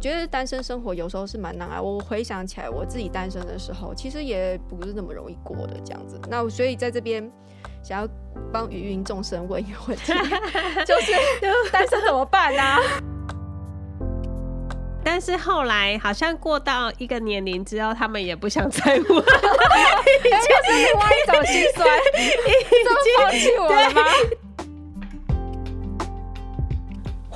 觉得单身生活有时候是蛮难啊。我回想起来，我自己单身的时候，其实也不是那么容易过的这样子。那所以在这边想要帮芸芸众生问一个问题，就是单身怎么办呢、啊？但是后来好像过到一个年龄之后，他们也不想再问，就是另外一种心酸，已经放弃我了吗？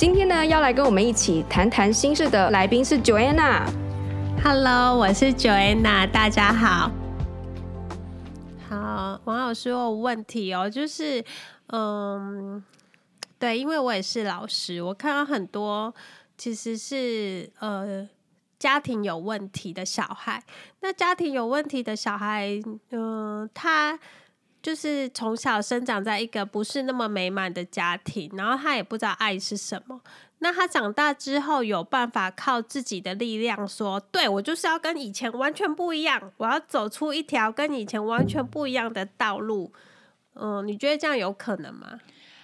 今天呢，要来跟我们一起谈谈心事的来宾是 Joanna。Hello，我是 Joanna，大家好。好，王老师有问题哦，就是，嗯，对，因为我也是老师，我看到很多其实是呃家庭有问题的小孩。那家庭有问题的小孩，嗯、他。就是从小生长在一个不是那么美满的家庭，然后他也不知道爱是什么。那他长大之后有办法靠自己的力量说：“对，我就是要跟以前完全不一样，我要走出一条跟以前完全不一样的道路。”嗯，你觉得这样有可能吗？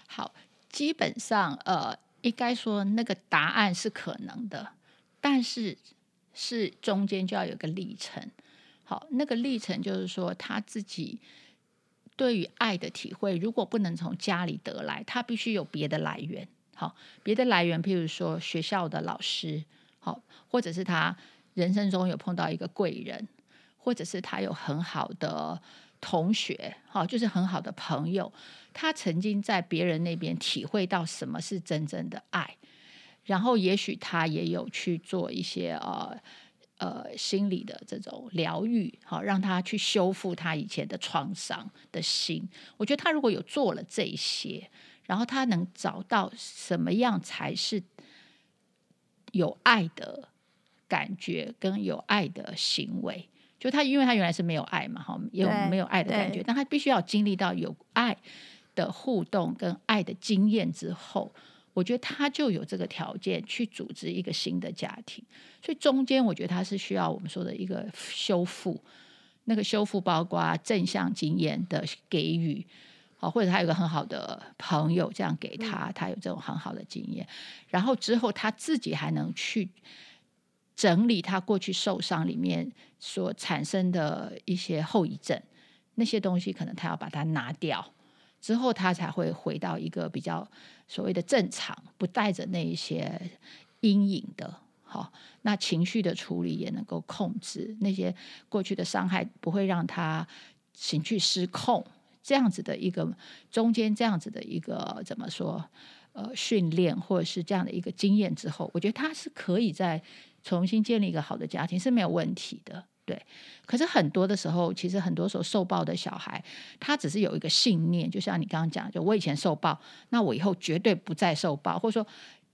好，基本上呃，应该说那个答案是可能的，但是是中间就要有个历程。好，那个历程就是说他自己。对于爱的体会，如果不能从家里得来，他必须有别的来源。好，别的来源，譬如说学校的老师，好，或者是他人生中有碰到一个贵人，或者是他有很好的同学，好，就是很好的朋友，他曾经在别人那边体会到什么是真正的爱，然后也许他也有去做一些呃。呃，心理的这种疗愈，好，让他去修复他以前的创伤的心。我觉得他如果有做了这些，然后他能找到什么样才是有爱的感觉跟有爱的行为，就他，因为他原来是没有爱嘛，哈，有没有爱的感觉，但他必须要经历到有爱的互动跟爱的经验之后。我觉得他就有这个条件去组织一个新的家庭，所以中间我觉得他是需要我们说的一个修复，那个修复包括正向经验的给予，好，或者他有个很好的朋友这样给他，他有这种很好的经验，然后之后他自己还能去整理他过去受伤里面所产生的一些后遗症，那些东西可能他要把它拿掉。之后，他才会回到一个比较所谓的正常，不带着那一些阴影的。好，那情绪的处理也能够控制那些过去的伤害，不会让他情绪失控。这样子的一个中间，这样子的一个怎么说？呃，训练或者是这样的一个经验之后，我觉得他是可以再重新建立一个好的家庭是没有问题的。对，可是很多的时候，其实很多时候受暴的小孩，他只是有一个信念，就像你刚刚讲，就我以前受暴，那我以后绝对不再受暴，或者说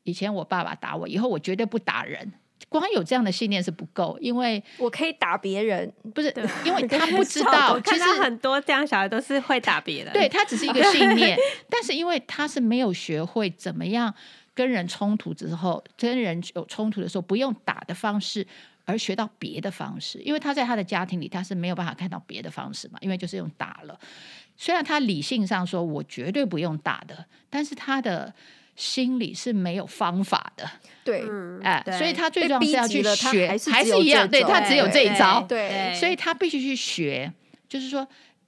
以前我爸爸打我，以后我绝对不打人。光有这样的信念是不够，因为我可以打别人，不是因为他 不知道，其实很多这样小孩都是会打别人，对，他只是一个信 念，但是因为他是没有学会怎么样跟人冲突之后，跟人有冲突的时候不用打的方式。而学到别的方式，因为他在他的家庭里，他是没有办法看到别的方式嘛，因为就是用打了。虽然他理性上说我绝对不用打的，但是他的心里是没有方法的。对，哎、呃，所以他最重要是要去学，还是，还是一样，对，他只有这一招。对，对，所以他必须去学，就是说，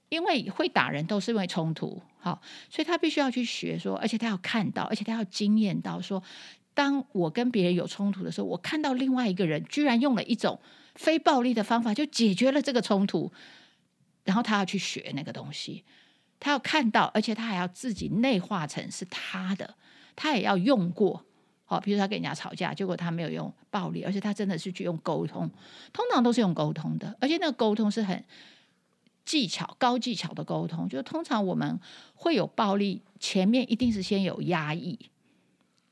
因为会打人都是因为冲突，好，所以他必须要去学说，而且他要看到，而且他要经验到说。当我跟别人有冲突的时候，我看到另外一个人居然用了一种非暴力的方法就解决了这个冲突，然后他要去学那个东西，他要看到，而且他还要自己内化成是他的，他也要用过。好，比如他跟人家吵架，结果他没有用暴力，而且他真的是去用沟通，通常都是用沟通的，而且那个沟通是很技巧、高技巧的沟通，就通常我们会有暴力，前面一定是先有压抑。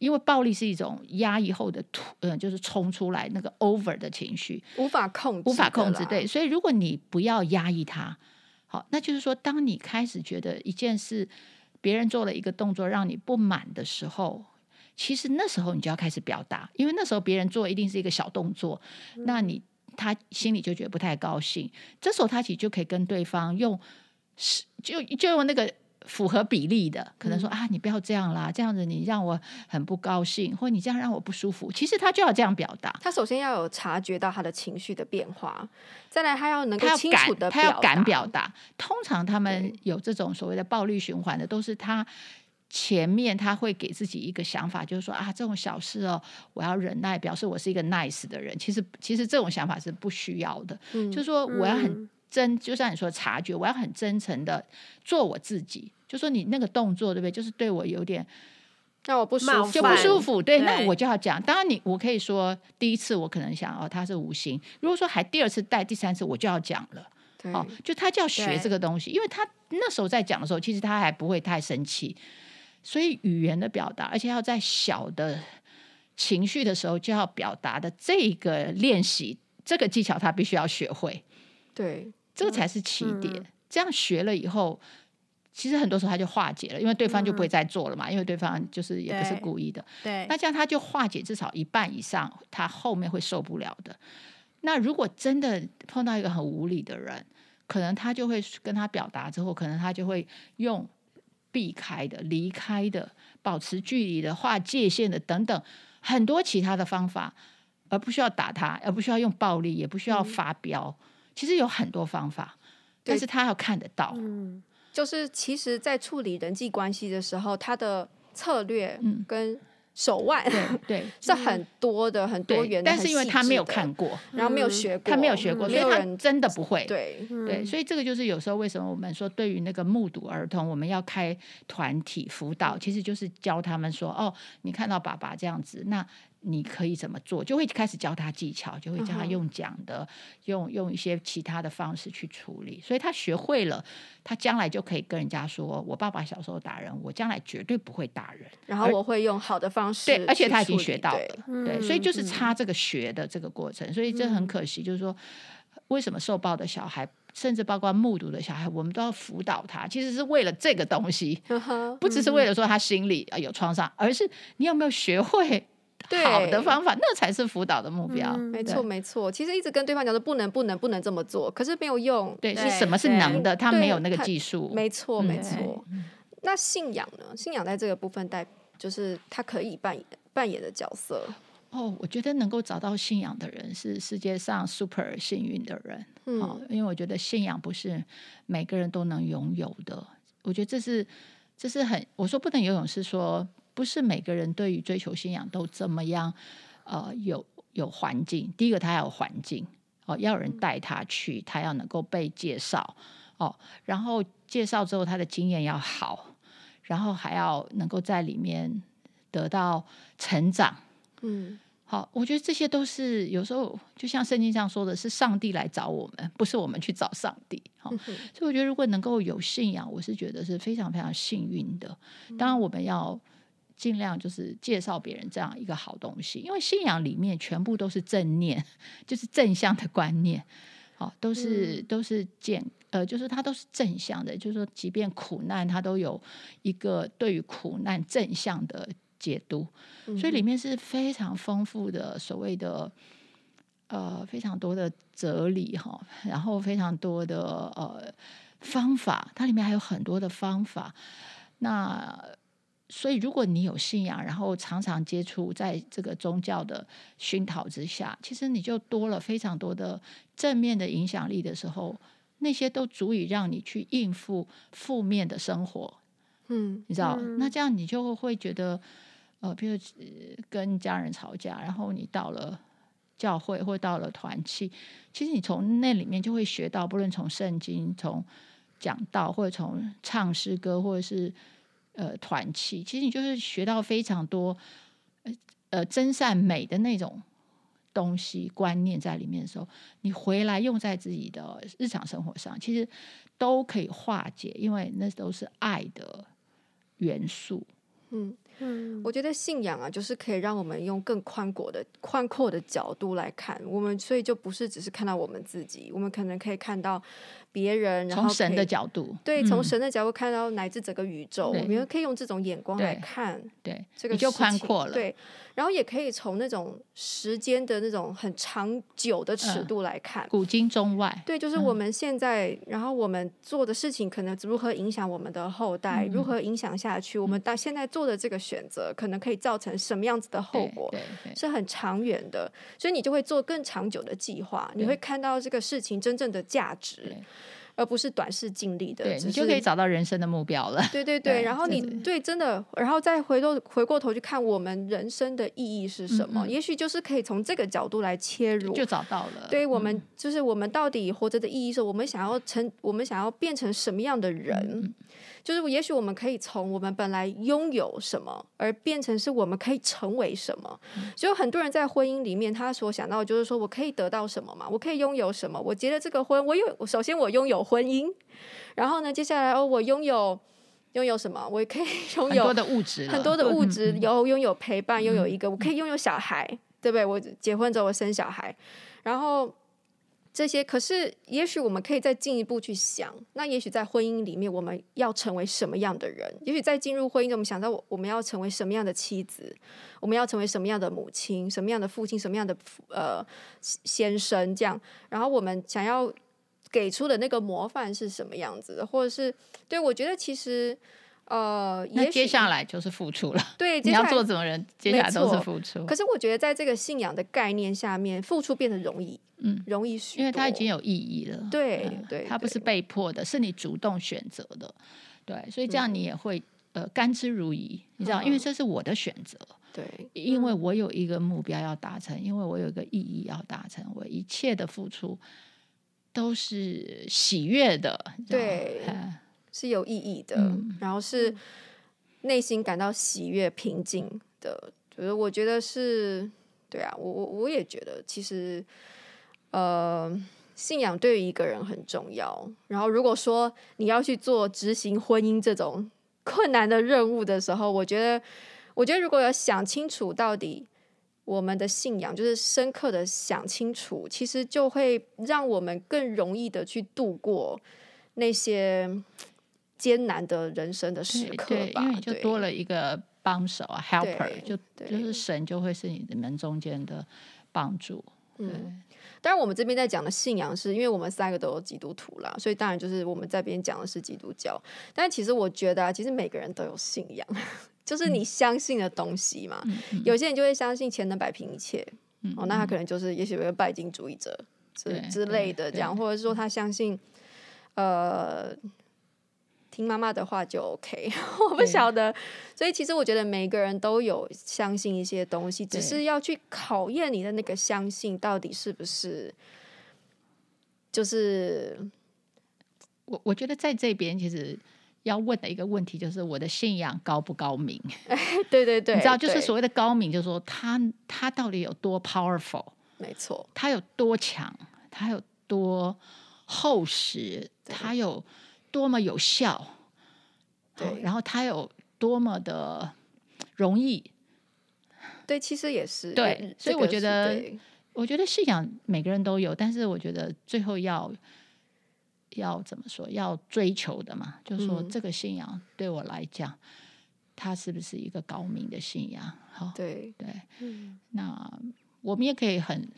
因为暴力是一种压抑后的突，嗯、呃，就是冲出来那个 over 的情绪，无法控制，无法控制。对，所以如果你不要压抑它，好，那就是说，当你开始觉得一件事，别人做了一个动作让你不满的时候，其实那时候你就要开始表达，因为那时候别人做一定是一个小动作，嗯、那你他心里就觉得不太高兴。这时候他其实就可以跟对方用，是就就用那个。符合比例的，可能说啊，你不要这样啦，这样子你让我很不高兴，或者你这样让我不舒服。其实他就要这样表达。他首先要有察觉到他的情绪的变化，再来他要能够清楚的，他要敢表达。通常他们有这种所谓的暴力循环的，都是他前面他会给自己一个想法，就是说啊，这种小事哦，我要忍耐，表示我是一个 nice 的人。其实其实这种想法是不需要的，嗯、就是说我要很。嗯真就像你说察觉，我要很真诚的做我自己。就说你那个动作，对不对？就是对我有点让我不舒服，就不舒服。对，对那我就要讲。当然，你我可以说第一次我可能想哦，他是无心。如果说还第二次带第三次，我就要讲了。对哦，就他就要学这个东西，因为他那时候在讲的时候，其实他还不会太生气。所以语言的表达，而且要在小的情绪的时候就要表达的这个练习，这个技巧他必须要学会。对。这个才是起点。嗯、这样学了以后，其实很多时候他就化解了，因为对方就不会再做了嘛。嗯、因为对方就是也不是故意的。对。那这样他就化解至少一半以上，他后面会受不了的。那如果真的碰到一个很无理的人，可能他就会跟他表达之后，可能他就会用避开的、离开的、保持距离的、划界限的等等很多其他的方法，而不需要打他，而不需要用暴力，也不需要发飙。嗯其实有很多方法，但是他要看得到。嗯，就是其实，在处理人际关系的时候，他的策略跟手腕，嗯、对，对 是很多的，很多元的。但是因为他没有看过，然后没有学过，他没有学过，所以他真的不会。对对，所以这个就是有时候为什么我们说，对于那个目睹儿童，我们要开团体辅导，其实就是教他们说：哦，你看到爸爸这样子，那。你可以怎么做？就会开始教他技巧，就会教他用讲的，嗯、用用一些其他的方式去处理。所以他学会了，他将来就可以跟人家说：“我爸爸小时候打人，我将来绝对不会打人。”然后我会用好的方式。对，而且他已经学到了。对，所以就是差这个学的这个过程。所以这很可惜，就是说，为什么受暴的小孩，甚至包括目睹的小孩，我们都要辅导他，其实是为了这个东西，不只是为了说他心里有创伤，而是你有没有学会。好的方法，那才是辅导的目标。没错，没错。其实一直跟对方讲说不能，不能，不能这么做，可是没有用。对，是什么是能的？他没有那个技术。没错，没错。那信仰呢？信仰在这个部分带，就是他可以扮演扮演的角色。哦，我觉得能够找到信仰的人是世界上 super 幸运的人。嗯，因为我觉得信仰不是每个人都能拥有的。我觉得这是，这是很，我说不能游泳是说。不是每个人对于追求信仰都这么样，呃，有有环境。第一个，他要有环境哦，要有人带他去，他要能够被介绍哦，然后介绍之后，他的经验要好，然后还要能够在里面得到成长。嗯，好，我觉得这些都是有时候就像圣经上说的是上帝来找我们，不是我们去找上帝。好，所以我觉得如果能够有信仰，我是觉得是非常非常幸运的。当然，我们要。尽量就是介绍别人这样一个好东西，因为信仰里面全部都是正念，就是正向的观念，好，都是都是健，呃，就是它都是正向的，就是说，即便苦难，它都有一个对于苦难正向的解读，所以里面是非常丰富的所谓的呃非常多的哲理哈，然后非常多的呃方法，它里面还有很多的方法，那。所以，如果你有信仰，然后常常接触在这个宗教的熏陶之下，其实你就多了非常多的正面的影响力的时候，那些都足以让你去应付负面的生活。嗯，你知道，嗯、那这样你就会觉得，呃，比如跟家人吵架，然后你到了教会或到了团契，其实你从那里面就会学到，不论从圣经、从讲道，或者从唱诗歌，或者是。呃，团契其实你就是学到非常多，呃，真善美的那种东西观念在里面的时候，你回来用在自己的日常生活上，其实都可以化解，因为那都是爱的元素。嗯，嗯，我觉得信仰啊，就是可以让我们用更宽广的、宽阔的角度来看。我们，所以就不是只是看到我们自己，我们可能可以看到别人，然后从神的角度，对，从神的角度看到乃至整个宇宙，嗯、我们可以用这种眼光来看，对，这个就宽阔了，对，然后也可以从那种时间的那种很长久的尺度来看，嗯、古今中外，对，就是我们现在，嗯、然后我们做的事情可能如何影响我们的后代，嗯、如何影响下去，嗯、我们到现在做的这个选择，可能可以造成什么样子的后果，是很长远的，所以你就会做更长久的计划，你会看到这个事情真正的价值。而不是短视尽力的，对，你就可以找到人生的目标了。对 对对，对然后你对真的，然后再回头回过头去看我们人生的意义是什么？嗯嗯也许就是可以从这个角度来切入，就找到了。对我们，就是我们到底活着的意义是，我们想要成，我们想要变成什么样的人？就是，也许我们可以从我们本来拥有什么，而变成是我们可以成为什么。所以很多人在婚姻里面，他所想到的就是说我可以得到什么嘛？我可以拥有什么？我结了这个婚，我有首先我拥有婚姻，然后呢，接下来哦，我拥有拥有什么？我也可以拥有很多的物质，很多的物质，有拥有陪伴，拥有一个，我可以拥有小孩，对不对？我结婚之后我生小孩，然后。这些可是，也许我们可以再进一步去想。那也许在婚姻里面，我们要成为什么样的人？也许在进入婚姻，我们想到我们要成为什么样的妻子？我们要成为什么样的母亲？什么样的父亲？什么样的呃先生？这样，然后我们想要给出的那个模范是什么样子的？或者是对我觉得其实。呃，那接下来就是付出了。对，你要做什么人，接下来都是付出。可是我觉得，在这个信仰的概念下面，付出变得容易，嗯，容易许多，因为它已经有意义了。对对，它不是被迫的，是你主动选择的。对，所以这样你也会呃甘之如饴，你知道，因为这是我的选择。对，因为我有一个目标要达成，因为我有一个意义要达成，我一切的付出都是喜悦的。对。是有意义的，嗯、然后是内心感到喜悦、平静的。就是我觉得是，对啊，我我我也觉得，其实，呃，信仰对于一个人很重要。然后，如果说你要去做执行婚姻这种困难的任务的时候，我觉得，我觉得如果要想清楚到底我们的信仰，就是深刻的想清楚，其实就会让我们更容易的去度过那些。艰难的人生的时刻吧，因为就多了一个帮手啊，helper，就对就是神就会是你们中间的帮助。嗯，当然我们这边在讲的信仰是，是因为我们三个都有基督徒啦，所以当然就是我们在边讲的是基督教。但其实我觉得啊，其实每个人都有信仰，就是你相信的东西嘛。嗯、有些人就会相信钱能摆平一切，嗯、哦，那他可能就是也许会拜金主义者之之类的这样，或者是说他相信呃。听妈妈的话就 OK，我不晓得，所以其实我觉得每个人都有相信一些东西，只是要去考验你的那个相信到底是不是，就是我我觉得在这边其实要问的一个问题就是我的信仰高不高明？对对对，你知道就是所谓的高明，就是说他他到底有多 powerful？没错，他有多强？他有多厚实？他有。多么有效，对，然后它有多么的容易，对，其实也是对，所以我觉得，我觉得信仰每个人都有，但是我觉得最后要要怎么说，要追求的嘛，就是说这个信仰对我来讲，它是不是一个高明的信仰？好，对。对，那我们也可以很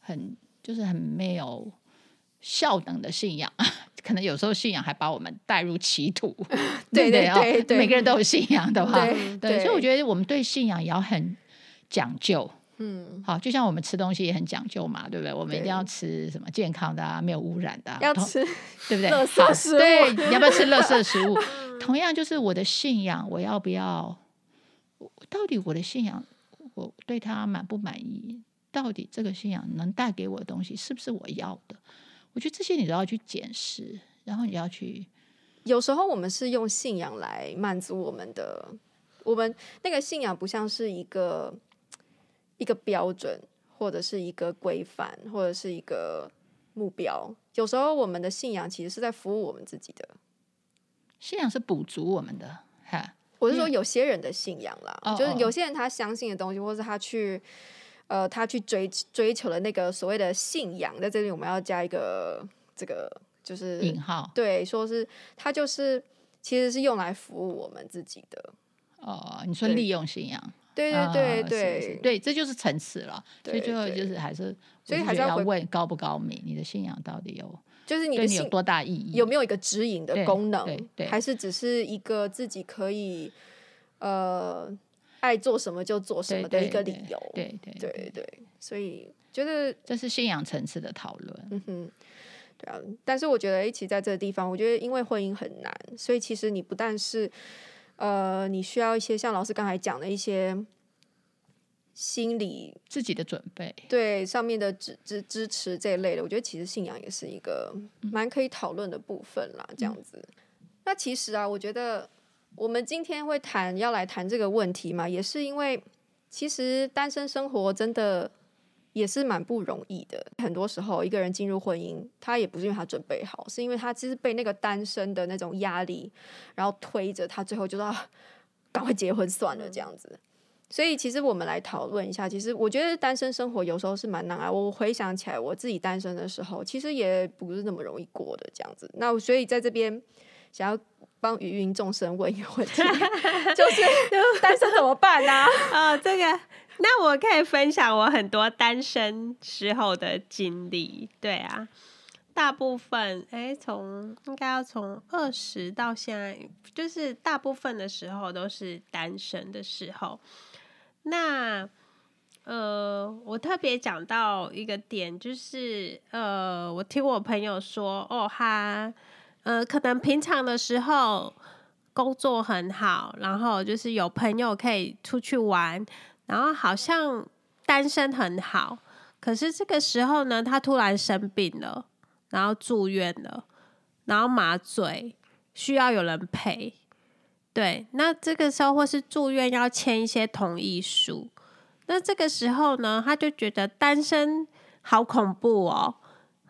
很就是很没有效能的信仰。可能有时候信仰还把我们带入歧途，对对对对，每个人都有信仰的话，对，所以我觉得我们对信仰也要很讲究，嗯，好，就像我们吃东西也很讲究嘛，对不对？我们一定要吃什么健康的啊，没有污染的，要吃，对不对？垃圾食物，对，你要不要吃垃圾食物？同样就是我的信仰，我要不要？到底我的信仰，我对他满不满意？到底这个信仰能带给我的东西，是不是我要的？我觉得这些你都要去检视，然后你要去。有时候我们是用信仰来满足我们的，我们那个信仰不像是一个一个标准，或者是一个规范，或者是一个目标。有时候我们的信仰其实是在服务我们自己的。信仰是补足我们的，哈。我是说有些人的信仰啦，嗯、就是有些人他相信的东西，或者他去呃他去追追求的那个所谓的信仰，在这里我们要加一个这个就是引号，对，说是他就是其实是用来服务我们自己的。哦，你说利用信仰。对对对对、哦、是是对，这就是层次了。所以最后就是还是，所以还是要问高不高明，你的信仰到底有，就是你的信有多大意义？有没有一个指引的功能？还是只是一个自己可以呃爱做什么就做什么的一个理由？对对对对对，所以觉得这是信仰层次的讨论。嗯哼，对啊。但是我觉得一起在这个地方，我觉得因为婚姻很难，所以其实你不但是。呃，你需要一些像老师刚才讲的一些心理自己的准备，对上面的支支支持这一类的，我觉得其实信仰也是一个蛮可以讨论的部分啦。这样子，嗯、那其实啊，我觉得我们今天会谈要来谈这个问题嘛，也是因为其实单身生活真的。也是蛮不容易的。很多时候，一个人进入婚姻，他也不是因为他准备好，是因为他其实被那个单身的那种压力，然后推着他，最后就说赶快结婚算了这样子。所以，其实我们来讨论一下。其实，我觉得单身生活有时候是蛮难啊。我回想起来，我自己单身的时候，其实也不是那么容易过的这样子。那所以在这边想要帮芸芸众生问一个问题，就是单身怎么办呢？啊，这个。那我可以分享我很多单身时候的经历，对啊，大部分哎，从应该要从二十到现在，就是大部分的时候都是单身的时候。那呃，我特别讲到一个点，就是呃，我听我朋友说，哦，他呃，可能平常的时候工作很好，然后就是有朋友可以出去玩。然后好像单身很好，可是这个时候呢，他突然生病了，然后住院了，然后麻醉需要有人陪。对，那这个时候或是住院要签一些同意书，那这个时候呢，他就觉得单身好恐怖哦，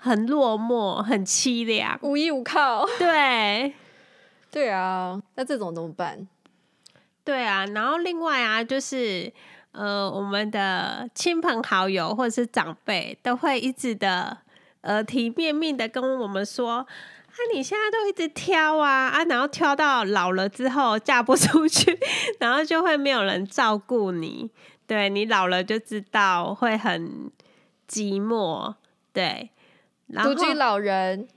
很落寞，很凄凉，无依无靠。对，对啊，那这种怎么办？对啊，然后另外啊，就是。呃，我们的亲朋好友或者是长辈都会一直的耳提面命的跟我们说：“啊，你现在都一直挑啊啊，然后挑到老了之后嫁不出去，然后就会没有人照顾你。对，你老了就知道会很寂寞。对，独居老人，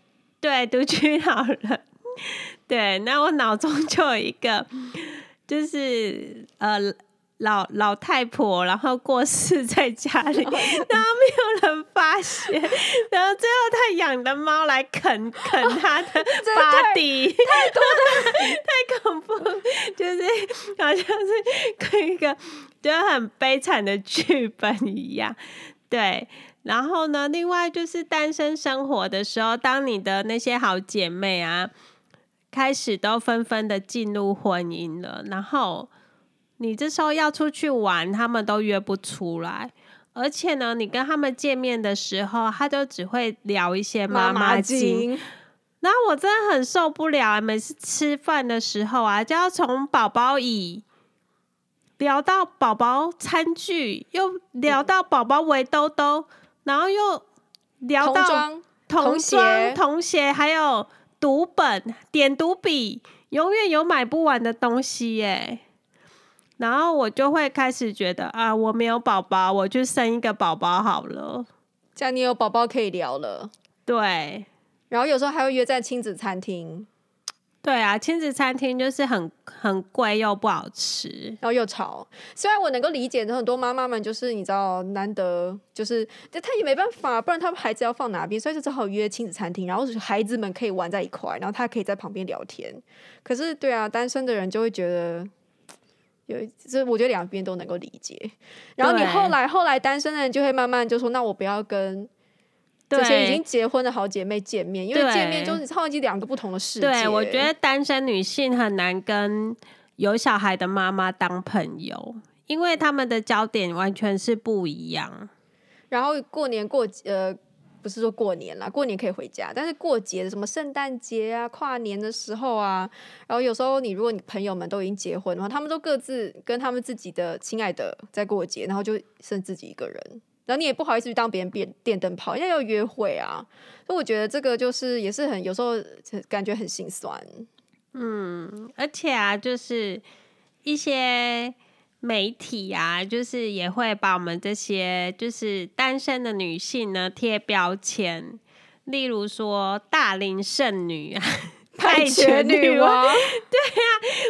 对，独居老人，对。那我脑中就有一个，就是呃。”老老太婆，然后过世在家里，然后没有人发现，然后最后他养的猫来啃 啃他的 body，太多了，太恐怖，就是好像是跟一个就很悲惨的剧本一样。对，然后呢，另外就是单身生活的时候，当你的那些好姐妹啊，开始都纷纷的进入婚姻了，然后。你这时候要出去玩，他们都约不出来，而且呢，你跟他们见面的时候，他就只会聊一些妈妈经，然后我真的很受不了，每次吃饭的时候啊，就要从宝宝椅聊到宝宝餐具，又聊到宝宝围兜兜，然后又聊到童装、童鞋，还有读本、点读笔，永远有买不完的东西耶。然后我就会开始觉得啊，我没有宝宝，我就生一个宝宝好了。这样你有宝宝可以聊了。对，然后有时候还会约在亲子餐厅。对啊，亲子餐厅就是很很贵又不好吃，然后又吵。虽然我能够理解，很多妈妈们就是你知道，难得就是，但他也没办法，不然他们孩子要放哪边，所以就只好约亲子餐厅，然后孩子们可以玩在一块，然后他可以在旁边聊天。可是，对啊，单身的人就会觉得。有，这我觉得两边都能够理解。然后你后来后来单身的人就会慢慢就说：“那我不要跟这些已经结婚的好姐妹见面，因为见面就是超级两个不同的世界。”对，我觉得单身女性很难跟有小孩的妈妈当朋友，因为他们的焦点完全是不一样。然后过年过呃不是说过年啦，过年可以回家，但是过节的什么圣诞节啊、跨年的时候啊，然后有时候你如果你朋友们都已经结婚的话，他们都各自跟他们自己的亲爱的在过节，然后就剩自己一个人，然后你也不好意思去当别人电电灯泡，因为要约会啊，所以我觉得这个就是也是很有时候感觉很心酸。嗯，而且啊，就是一些。媒体啊，就是也会把我们这些就是单身的女性呢贴标签，例如说大龄剩女啊、败犬女王，对啊，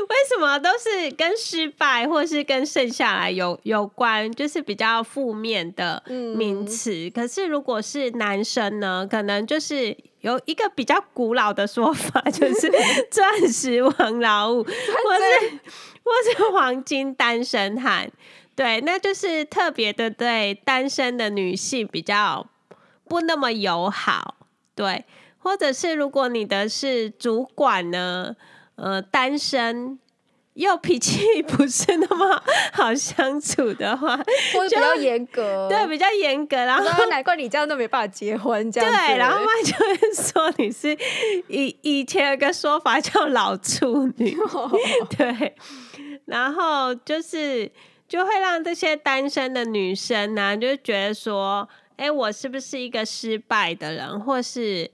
为什么都是跟失败或是跟剩下来有有关，就是比较负面的名词。嗯。可是如果是男生呢，可能就是有一个比较古老的说法，就是钻石王老五，或是。或是黄金单身汉，对，那就是特别的对单身的女性比较不那么友好，对，或者是如果你的是主管呢，呃，单身又脾气 不是那么好相处的话，或者比较严格，对，比较严格，然后难怪你这样都没办法结婚，这样对，然后嘛就会说你是以以前有个说法叫老处女，对。然后就是就会让这些单身的女生呢、啊，就觉得说，哎，我是不是一个失败的人，或是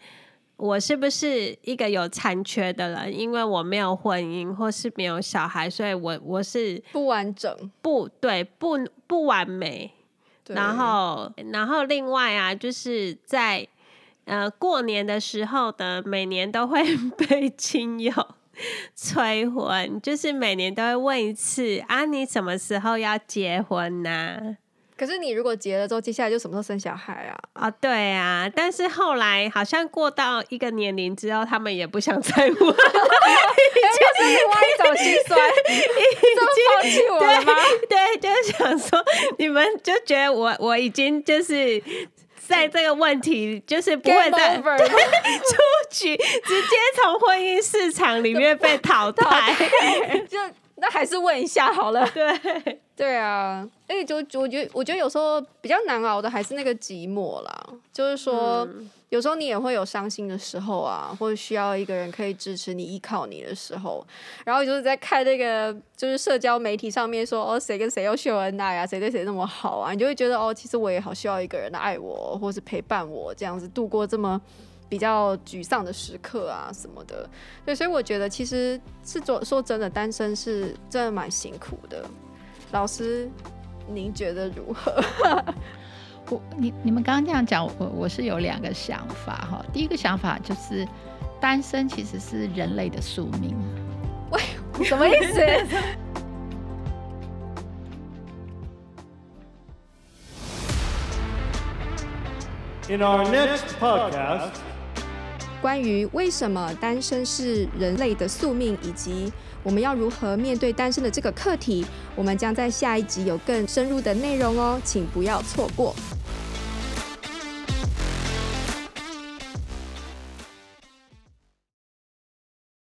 我是不是一个有残缺的人？因为我没有婚姻，或是没有小孩，所以我我是不完整，不对，不不完美。然后，然后另外啊，就是在呃过年的时候的，每年都会被亲友。催婚就是每年都会问一次啊，你什么时候要结婚呢、啊？可是你如果结了之后，接下来就什么时候生小孩啊？啊、哦，对啊。但是后来好像过到一个年龄之后，他们也不想再问，就是另外一种心酸，已经放弃我了吗？对，对，就是想说，你们就觉得我我已经就是。在这个问题，就是不会再 出局，直接从婚姻市场里面被淘汰。就那还是问一下好了。对 对啊，哎，就我觉得，我觉得有时候比较难熬的还是那个寂寞啦。就是说。嗯有时候你也会有伤心的时候啊，或者需要一个人可以支持你、依靠你的时候。然后就是在看那个，就是社交媒体上面说哦，谁跟谁又秀恩爱啊，谁对谁那么好啊，你就会觉得哦，其实我也好需要一个人来爱我，或是陪伴我，这样子度过这么比较沮丧的时刻啊什么的。对，所以我觉得其实是说说真的，单身是真的蛮辛苦的。老师，您觉得如何？我你你们刚刚这样讲，我我是有两个想法哈。第一个想法就是，单身其实是人类的宿命。喂，什么意思？In our next podcast，关于为什么单身是人类的宿命，以及我们要如何面对单身的这个课题，我们将在下一集有更深入的内容哦，请不要错过。